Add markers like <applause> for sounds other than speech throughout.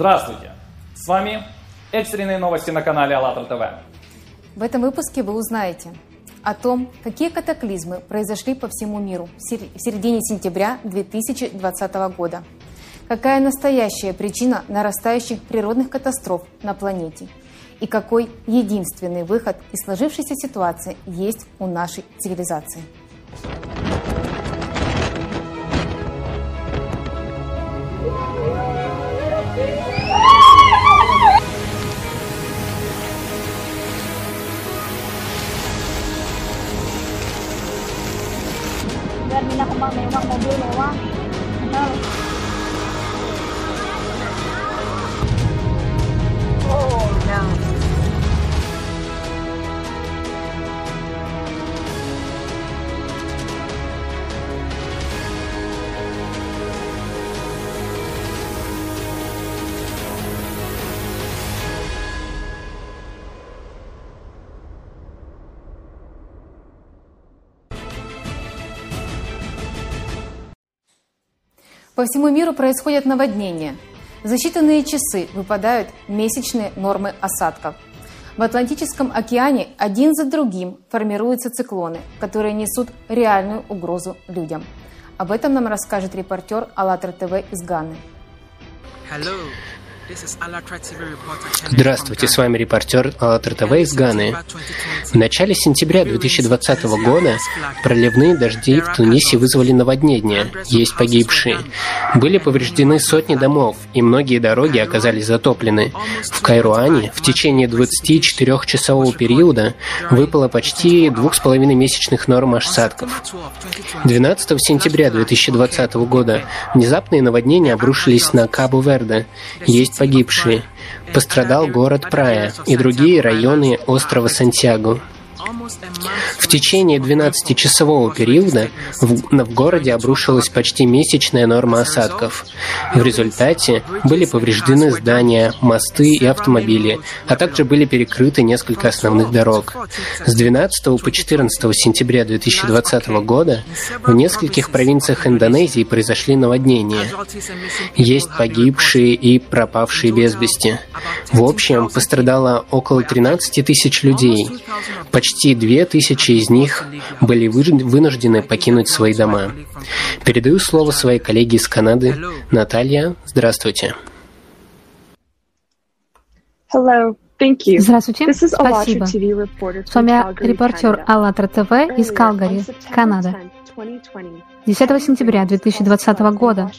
Здравствуйте! С вами экстренные новости на канале АЛЛАТРА ТВ. В этом выпуске вы узнаете о том, какие катаклизмы произошли по всему миру в середине сентября 2020 года, какая настоящая причина нарастающих природных катастроф на планете и какой единственный выход из сложившейся ситуации есть у нашей цивилизации. По всему миру происходят наводнения. За считанные часы выпадают месячные нормы осадков. В Атлантическом океане один за другим формируются циклоны, которые несут реальную угрозу людям. Об этом нам расскажет репортер АЛЛАТРА ТВ из Ганы. Здравствуйте, с вами репортер АЛЛАТРА ТВ из Ганы. В начале сентября 2020 года проливные дожди в Тунисе вызвали наводнение, есть погибшие. Были повреждены сотни домов, и многие дороги оказались затоплены. В Кайруане в течение 24-часового периода выпало почти 2,5 месячных норм осадков. 12 сентября 2020 года внезапные наводнения обрушились на Кабу-Верде. Есть погибшие. Пострадал город Прая и другие районы острова Сантьяго. В течение 12-часового периода в, в городе обрушилась почти месячная норма осадков. В результате были повреждены здания, мосты и автомобили, а также были перекрыты несколько основных дорог. С 12 по 14 сентября 2020 года в нескольких провинциях Индонезии произошли наводнения. Есть погибшие и пропавшие без вести. В общем, пострадало около 13 тысяч людей. Почти две тысячи из них были вынуждены покинуть свои дома. Передаю слово своей коллеге из Канады. Наталья, здравствуйте. Здравствуйте, спасибо. С вами репортер АЛЛАТРА ТВ из Калгари, Канада. 10 сентября 2020 года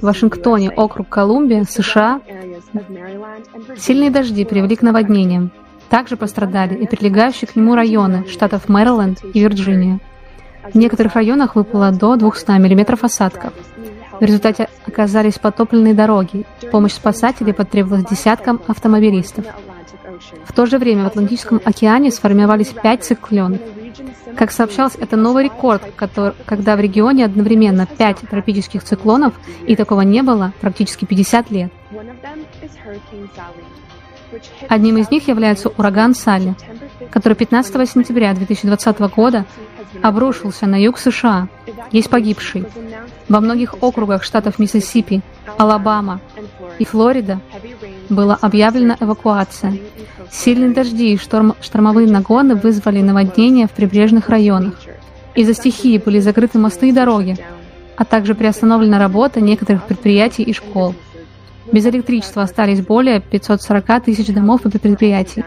в Вашингтоне, округ Колумбия, США, сильные дожди привели к наводнениям. Также пострадали и прилегающие к нему районы штатов Мэриленд и Вирджиния. В некоторых районах выпало до 200 мм осадков. В результате оказались потопленные дороги. Помощь спасателей потребовалась десяткам автомобилистов. В то же время в Атлантическом океане сформировались пять циклонов. Как сообщалось, это новый рекорд, который, когда в регионе одновременно пять тропических циклонов, и такого не было практически 50 лет. Одним из них является ураган Салли, который 15 сентября 2020 года обрушился на юг США. Есть погибшие. Во многих округах штатов Миссисипи, Алабама и Флорида была объявлена эвакуация. Сильные дожди и шторм, штормовые нагоны вызвали наводнения в прибрежных районах. Из-за стихии были закрыты мосты и дороги, а также приостановлена работа некоторых предприятий и школ. Без электричества остались более 540 тысяч домов и предприятий.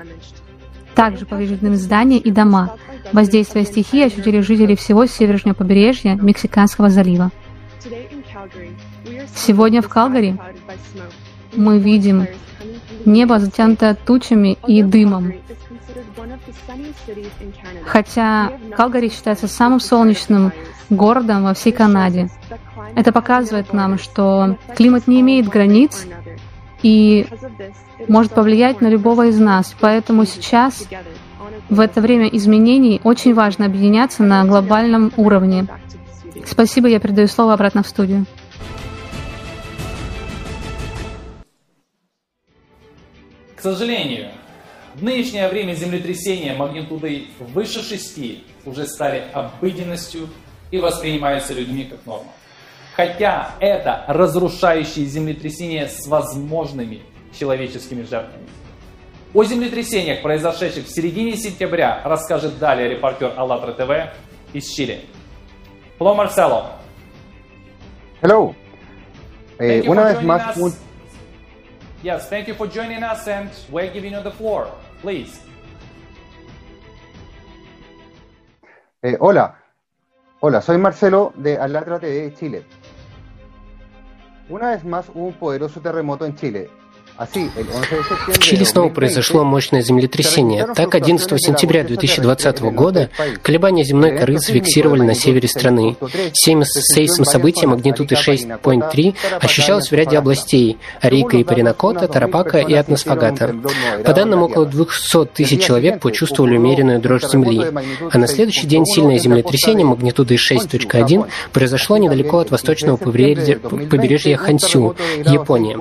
Также повреждены здания и дома. Воздействие стихии ощутили жители всего северного побережья Мексиканского залива. Сегодня в Калгари мы видим небо затянуто тучами и дымом. Хотя Калгари считается самым солнечным городом во всей Канаде. Это показывает нам, что климат не имеет границ и может повлиять на любого из нас. Поэтому сейчас, в это время изменений, очень важно объединяться на глобальном уровне. Спасибо, я передаю слово обратно в студию. К сожалению, в нынешнее время землетрясения магнитудой выше 6 уже стали обыденностью и воспринимаются людьми как норма. Хотя это разрушающие землетрясения с возможными человеческими жертвами. О землетрясениях, произошедших в середине сентября, расскажет далее репортер АЛЛАТРА ТВ из Чили. Hello, Marcelo. Hello. Eh, una vez más, un... Yes, thank you for joining us and we're giving you the floor. Please. Eh, hola. Hola, soy Marcelo de Alatra TV Chile. Una vez más hubo un poderoso terremoto en Chile В Чили снова произошло мощное землетрясение. Так, 11 сентября 2020 года колебания земной коры зафиксировали на севере страны. Сейсм события магнитуды 6.3 ощущалось в ряде областей – Арика и Паринакота, Тарапака и Атнасфагата. По данным, около 200 тысяч человек почувствовали умеренную дрожь земли. А на следующий день сильное землетрясение магнитуды 6.1 произошло недалеко от восточного побережья Хансю, Япония.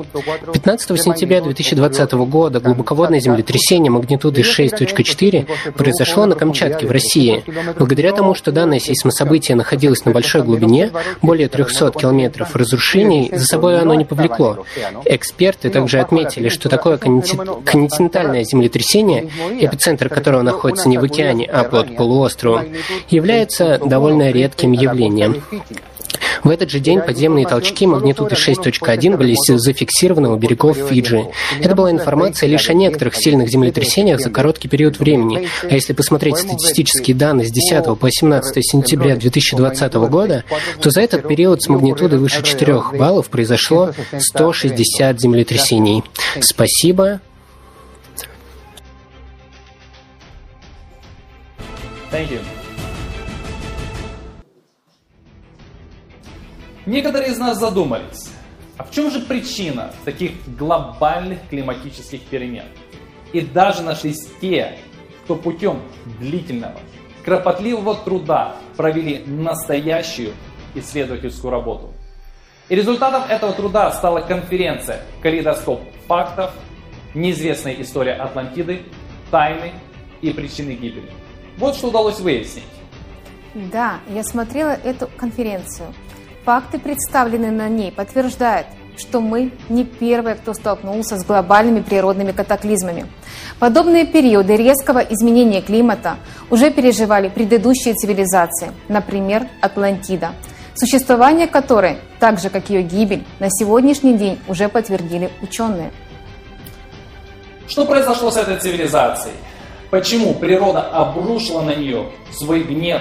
15 сентября сентября 2020 года глубоководное землетрясение магнитуды 6.4 произошло на Камчатке в России. Благодаря тому, что данное сейсмособытие находилось на большой глубине, более 300 километров, разрушений за собой оно не повлекло. Эксперты также отметили, что такое континентальное землетрясение, эпицентр которого находится не в океане, а под полуостровом, является довольно редким явлением. В этот же день подземные толчки магнитуды 6.1 были зафиксированы у берегов Фиджи. Это была информация лишь о некоторых сильных землетрясениях за короткий период времени. А если посмотреть статистические данные с 10 по 17 сентября 2020 года, то за этот период с магнитудой выше 4 баллов произошло 160 землетрясений. Спасибо. Thank you. Некоторые из нас задумались, а в чем же причина таких глобальных климатических перемен? И даже нашлись те, кто путем длительного, кропотливого труда провели настоящую исследовательскую работу. И результатом этого труда стала конференция «Калейдоскоп фактов. Неизвестная история Атлантиды. Тайны и причины гибели». Вот что удалось выяснить. Да, я смотрела эту конференцию. Факты, представленные на ней, подтверждают, что мы не первые, кто столкнулся с глобальными природными катаклизмами. Подобные периоды резкого изменения климата уже переживали предыдущие цивилизации, например, Атлантида, существование которой, так же как ее гибель, на сегодняшний день уже подтвердили ученые. Что произошло с этой цивилизацией? Почему природа обрушила на нее свой гнев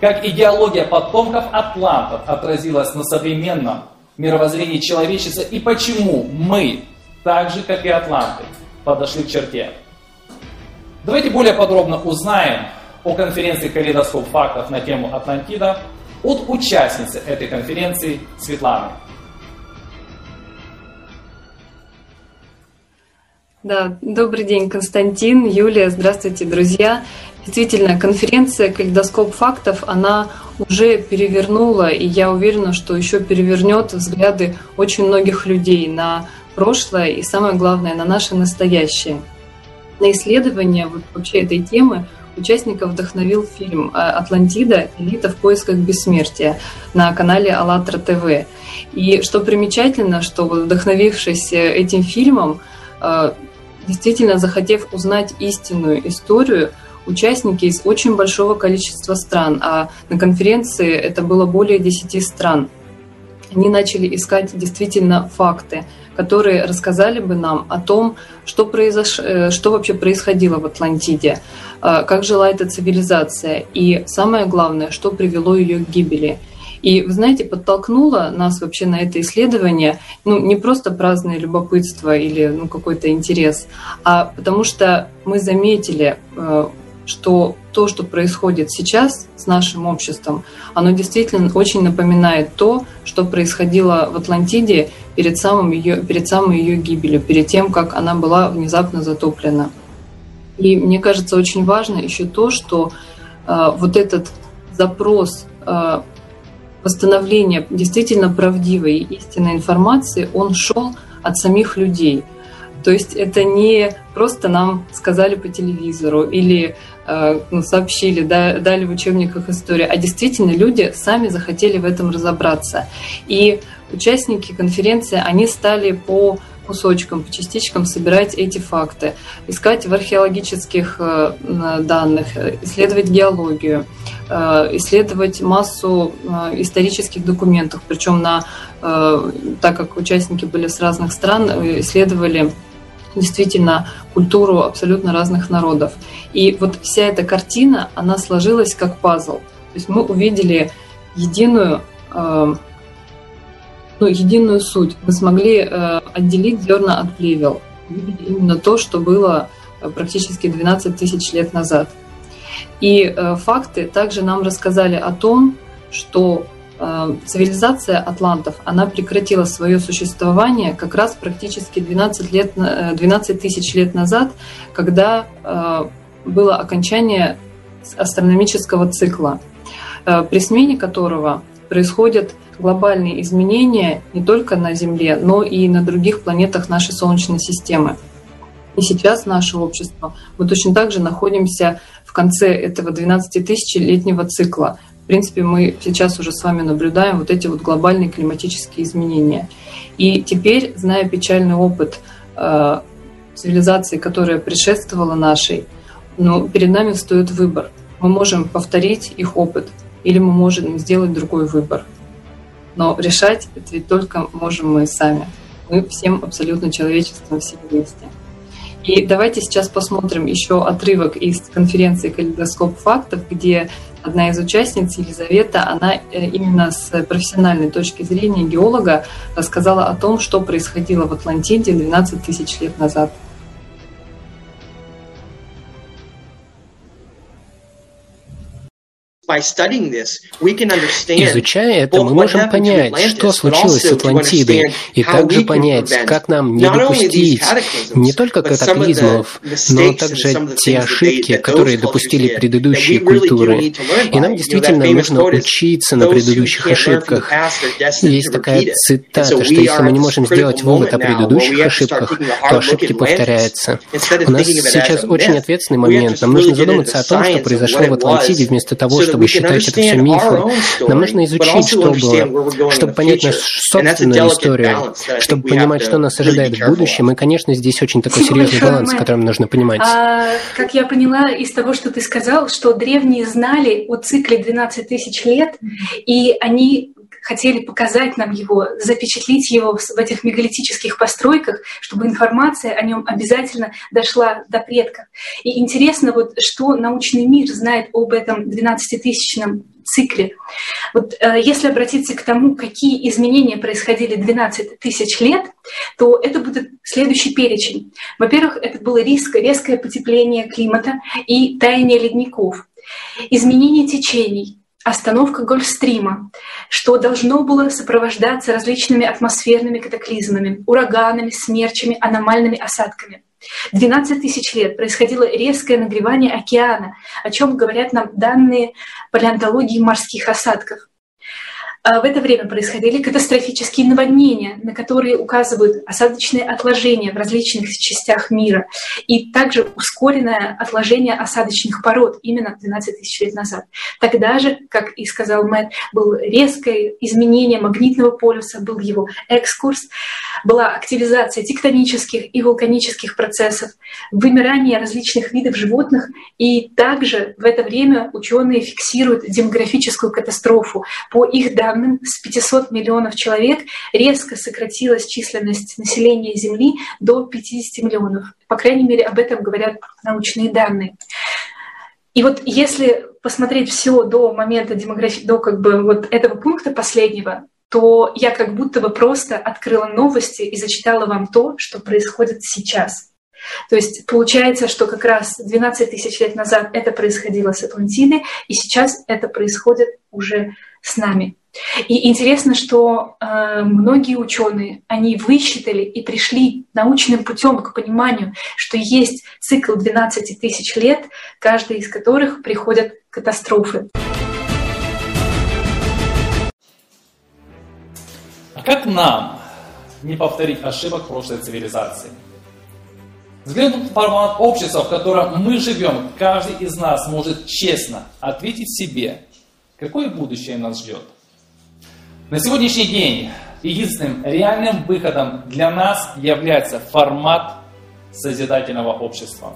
как идеология потомков атлантов отразилась на современном мировоззрении человечества и почему мы, так же как и атланты, подошли к черте. Давайте более подробно узнаем о конференции «Калейдоскоп фактов» на тему Атлантида от участницы этой конференции Светланы. Да, добрый день, Константин, Юлия, здравствуйте, друзья. Действительно, конференция «Калейдоскоп фактов», она уже перевернула, и я уверена, что еще перевернет взгляды очень многих людей на прошлое и, самое главное, на наше настоящее. На исследование вот вообще этой темы участников вдохновил фильм «Атлантида. Элита в поисках бессмертия» на канале АЛЛАТРА ТВ. И что примечательно, что вдохновившись этим фильмом, э, действительно захотев узнать истинную историю, участники из очень большого количества стран, а на конференции это было более 10 стран. Они начали искать действительно факты, которые рассказали бы нам о том, что, произош... Э, что вообще происходило в Атлантиде, э, как жила эта цивилизация и, самое главное, что привело ее к гибели – и, вы знаете, подтолкнуло нас вообще на это исследование, ну, не просто праздное любопытство или ну, какой-то интерес, а потому что мы заметили, э, что то, что происходит сейчас с нашим обществом, оно действительно очень напоминает то, что происходило в Атлантиде перед, самым ее, перед самой ее гибелью, перед тем, как она была внезапно затоплена. И мне кажется очень важно еще то, что э, вот этот запрос э, восстановления действительно правдивой и истинной информации, он шел от самих людей. То есть это не просто нам сказали по телевизору или э, ну, сообщили, да, дали в учебниках истории, а действительно люди сами захотели в этом разобраться. И участники конференции, они стали по кусочкам, по частичкам собирать эти факты, искать в археологических э, данных, исследовать геологию, э, исследовать массу э, исторических документов, причем на, так как участники были с разных стран, исследовали действительно культуру абсолютно разных народов. И вот вся эта картина, она сложилась как пазл. То есть мы увидели единую ну, единую суть. Мы смогли э, отделить зерна от плевел. Именно то, что было э, практически 12 тысяч лет назад. И э, факты также нам рассказали о том, что цивилизация атлантов, она прекратила свое существование как раз практически 12, лет, 12 э, тысяч лет назад, когда было окончание астрономического цикла, при смене которого происходят глобальные изменения не только на Земле, но и на других планетах нашей Солнечной системы. И сейчас наше общество, мы точно так же находимся в конце этого 12-тысячелетнего цикла. В принципе, мы сейчас уже с вами наблюдаем вот эти вот глобальные климатические изменения. И теперь, зная печальный опыт э, цивилизации, которая предшествовала нашей, ну, перед нами стоит выбор. Мы можем повторить их опыт, или мы можем сделать другой выбор. Но решать это ведь только можем мы сами. Мы всем абсолютно человечеством, все вместе. И давайте сейчас посмотрим еще отрывок из конференции «Калейдоскоп фактов», где одна из участниц, Елизавета, она э, именно с профессиональной точки зрения геолога рассказала о том, что происходило в Атлантиде 12 тысяч лет назад. Изучая это, мы можем понять, что случилось с Атлантидой, и также понять, как нам не допустить не только катаклизмов, но также те ошибки, которые допустили предыдущие культуры. И нам действительно нужно учиться на предыдущих ошибках. Есть такая цитата, что если мы не можем сделать вывод о предыдущих ошибках, то ошибки повторяются. У нас сейчас очень ответственный момент. Нам нужно задуматься о том, что произошло в Атлантиде, вместо того, чтобы считать это все мифом. Нам нужно изучить, что было, чтобы понять нашу собственную историю, чтобы понимать, что нас ожидает в будущем. И, конечно, здесь очень такой <laughs> серьезный баланс, который нужно понимать. А, как я поняла из того, что ты сказал, что древние знали о цикле 12 тысяч лет, и они хотели показать нам его, запечатлить его в этих мегалитических постройках, чтобы информация о нем обязательно дошла до предков. И интересно, вот, что научный мир знает об этом 12-тысячном цикле. Вот э, если обратиться к тому, какие изменения происходили 12 тысяч лет, то это будет следующий перечень. Во-первых, это было резкое, резкое потепление климата и таяние ледников, изменение течений, остановка Гольфстрима, что должно было сопровождаться различными атмосферными катаклизмами, ураганами, смерчами, аномальными осадками. 12 тысяч лет происходило резкое нагревание океана, о чем говорят нам данные палеонтологии морских осадков. А в это время происходили катастрофические наводнения, на которые указывают осадочные отложения в различных частях мира, и также ускоренное отложение осадочных пород именно 12 тысяч лет назад. Тогда же, как и сказал Мэтт, было резкое изменение магнитного полюса, был его экскурс, была активизация тектонических и вулканических процессов, вымирание различных видов животных, и также в это время ученые фиксируют демографическую катастрофу. По их данным, данным, с 500 миллионов человек резко сократилась численность населения Земли до 50 миллионов. По крайней мере, об этом говорят научные данные. И вот если посмотреть все до момента демографии, до как бы вот этого пункта последнего, то я как будто бы просто открыла новости и зачитала вам то, что происходит сейчас. То есть получается, что как раз 12 тысяч лет назад это происходило с Атлантидой, и сейчас это происходит уже с нами. И интересно, что э, многие ученые, они высчитали и пришли научным путем к пониманию, что есть цикл 12 тысяч лет, каждый из которых приходят катастрофы. А как нам не повторить ошибок прошлой цивилизации? Взглянув в формат общества, в котором мы живем, каждый из нас может честно ответить себе, какое будущее нас ждет. На сегодняшний день единственным реальным выходом для нас является формат созидательного общества.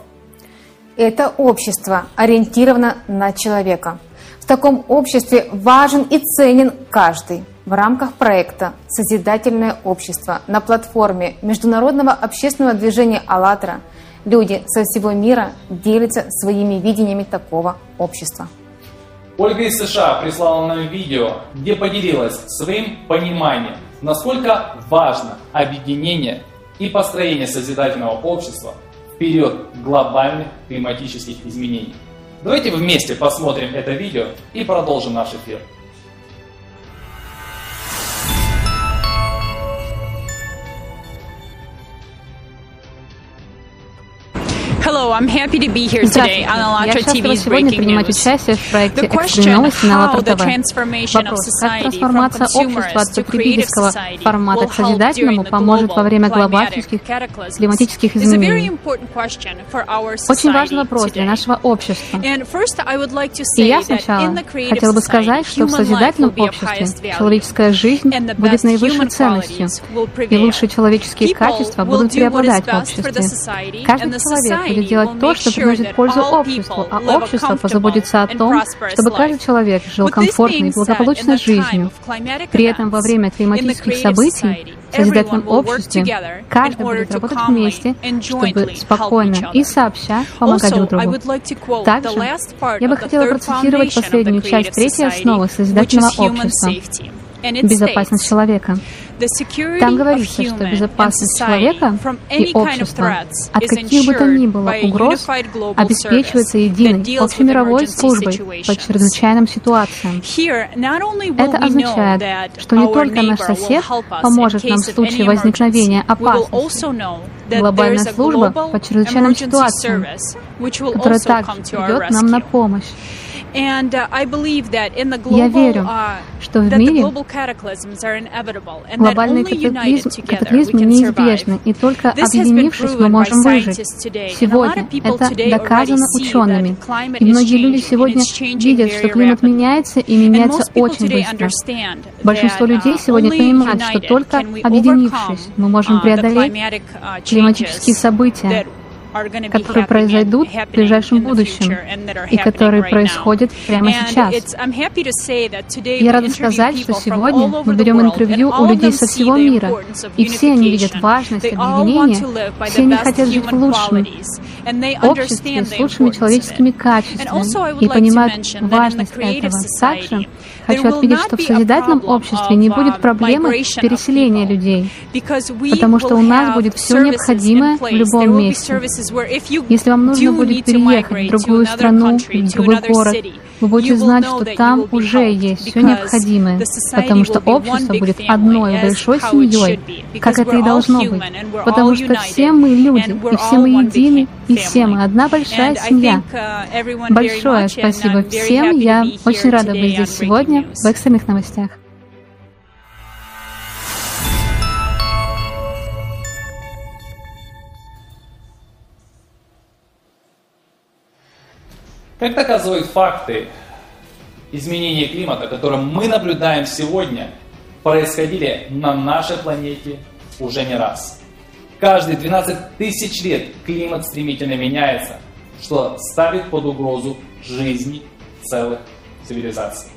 Это общество ориентировано на человека. В таком обществе важен и ценен каждый. В рамках проекта «Созидательное общество» на платформе Международного общественного движения «АЛЛАТРА» люди со всего мира делятся своими видениями такого общества. Ольга из США прислала нам видео, где поделилась своим пониманием, насколько важно объединение и построение созидательного общества в период глобальных климатических изменений. Давайте вместе посмотрим это видео и продолжим наш эфир. Hello, I'm happy to be here today on ALLATRA TV's Breaking News. The question, how the transformation of society from consumers to creative society will help during the global climatic климатических our Очень важный вопрос для нашего общества. И я сначала хотела бы сказать, что в созидательном обществе человеческая жизнь будет наивысшей ценностью, и лучшие человеческие качества будут преобладать в обществе. Каждый человек будет делать то, что приносит пользу обществу, а общество позаботится о том, чтобы каждый человек жил комфортной и благополучной жизнью. При этом во время климатических событий в созидательном обществе каждый будет работать вместе, чтобы спокойно и сообща помогать друг другу. Также я бы хотела процитировать последнюю часть третьей основы созидательного общества безопасность человека. Там говорится, что безопасность человека и общества от каких бы то ни было угроз обеспечивается единой общемировой службой по чрезвычайным ситуациям. Это означает, что не только наш сосед поможет нам в случае возникновения опасности. Глобальная служба по чрезвычайным ситуациям, которая также придет нам на помощь. And uh, I believe that in the Я global, верю, uh, что в мире united катаклизм- can неизбежны, и только объединившись мы можем выжить. Сегодня это доказано учеными, и многие люди сегодня видят, что климат меняется и меняется очень быстро. Большинство людей uh, сегодня понимают, что только объединившись мы можем uh, преодолеть uh, климатические события, которые произойдут в ближайшем будущем и которые происходят прямо сейчас. Я рада сказать, что сегодня мы берем интервью у людей со всего мира, и все они видят важность объединения, все они хотят жить в лучшем обществе с лучшими человеческими качествами и понимают важность этого. Также хочу отметить, что в созидательном обществе не будет uh, проблемы переселения людей, потому что у нас будет все необходимое в любом месте. Если вам нужно будет переехать в другую страну, в другой город, вы будете знать, что там уже есть все необходимое, потому что общество будет одной большой семьей, как это и должно быть, потому что все мы люди, и все мы едины, и все мы одна большая семья. uh, Большое спасибо всем, я очень рада быть здесь сегодня в экстренных новостях. Как доказывают факты, изменения климата, которые мы наблюдаем сегодня, происходили на нашей планете уже не раз. Каждые 12 тысяч лет климат стремительно меняется, что ставит под угрозу жизни целых цивилизаций.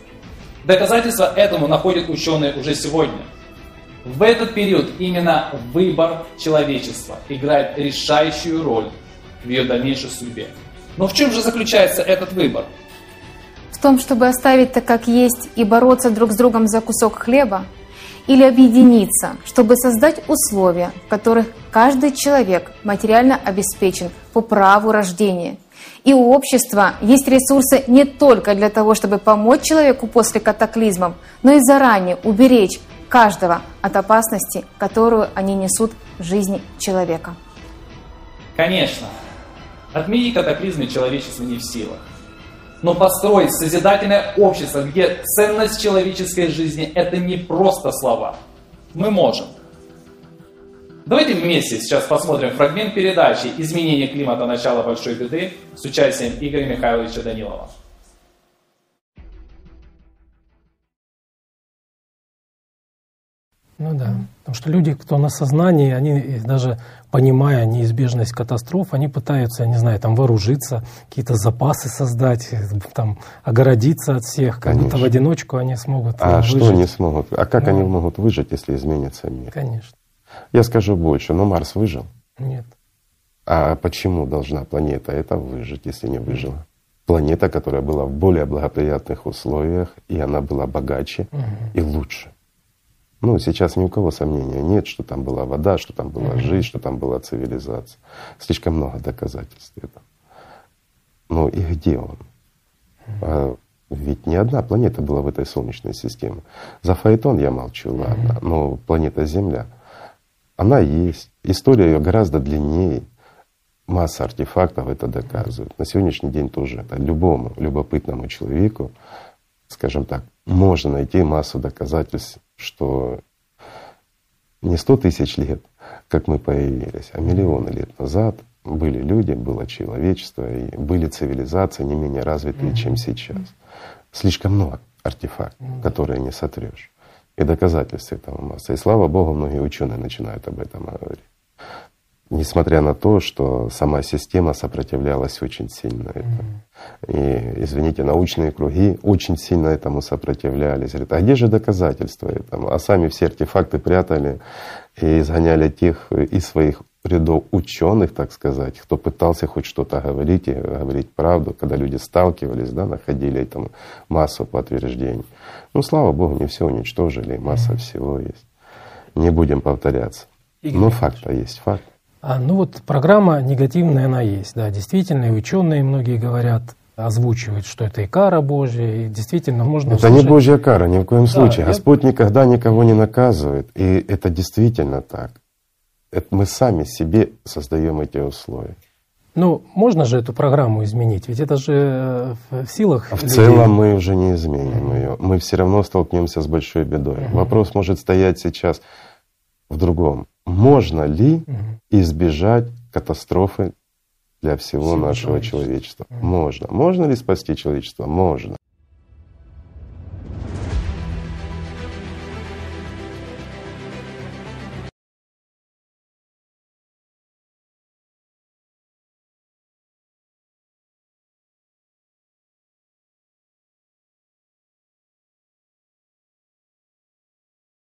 Доказательства этому находят ученые уже сегодня. В этот период именно выбор человечества играет решающую роль в ее дальнейшей судьбе. Но в чем же заключается этот выбор? В том, чтобы оставить так, как есть, и бороться друг с другом за кусок хлеба, или объединиться, чтобы создать условия, в которых каждый человек материально обеспечен по праву рождения. И у общества есть ресурсы не только для того, чтобы помочь человеку после катаклизмов, но и заранее уберечь каждого от опасности, которую они несут в жизни человека. Конечно, отменить катаклизмы человечество не в силах. Но построить созидательное общество, где ценность человеческой жизни – это не просто слова. Мы можем. Давайте вместе сейчас посмотрим фрагмент передачи «Изменение климата. Начало большой беды» с участием Игоря Михайловича Данилова. Ну да, потому что люди, кто на сознании, они даже понимая неизбежность катастроф, они пытаются, я не знаю, там вооружиться, какие-то запасы создать, там огородиться от всех, как будто в одиночку они смогут А выжить. что они смогут? А как ну, они могут выжить, если изменится мир? Конечно. Я скажу больше, но Марс выжил? Нет. А почему должна планета это выжить, если не выжила? Планета, которая была в более благоприятных условиях, и она была богаче угу. и лучше. Ну, сейчас ни у кого сомнения нет, что там была вода, что там была жизнь, что там была цивилизация. Слишком много доказательств этого. Ну и где он? А ведь не одна планета была в этой Солнечной системе. За Фаэтон я молчу, ладно, но планета Земля, она есть. История ее гораздо длиннее. Масса артефактов это доказывает. На сегодняшний день тоже это любому любопытному человеку, скажем так, можно найти массу доказательств что не сто тысяч лет, как мы появились, а миллионы лет назад были люди, было человечество, и были цивилизации не менее развитые, чем сейчас. Слишком много артефактов, которые не сотрешь. И доказательств этого масса. И слава Богу, многие ученые начинают об этом говорить. Несмотря на то, что сама система сопротивлялась очень сильно этому. И, извините, научные круги очень сильно этому сопротивлялись. Говорят, а где же доказательства этому? А сами все артефакты прятали и изгоняли тех из своих рядов ученых, так сказать, кто пытался хоть что-то говорить и говорить правду, когда люди сталкивались, да, находили этому массу подтверждений. Ну, слава Богу, не все уничтожили, масса всего есть. Не будем повторяться. Игорь Но факт есть, факт. А, ну вот программа негативная она есть, да, действительно, и ученые многие говорят, озвучивают, что это и кара Божья, и действительно можно... Это услышать... не Божья кара, ни в коем случае. Да, Господь я... никогда никого не наказывает, и это действительно так. Это мы сами себе создаем эти условия. Ну, можно же эту программу изменить, ведь это же э, в силах. А в людей. целом мы уже не изменим ее. Мы все равно столкнемся с большой бедой. Вопрос может стоять сейчас в другом. Можно ли избежать катастрофы для всего Всего нашего человечества? человечества? Можно. Можно ли спасти человечество? Можно.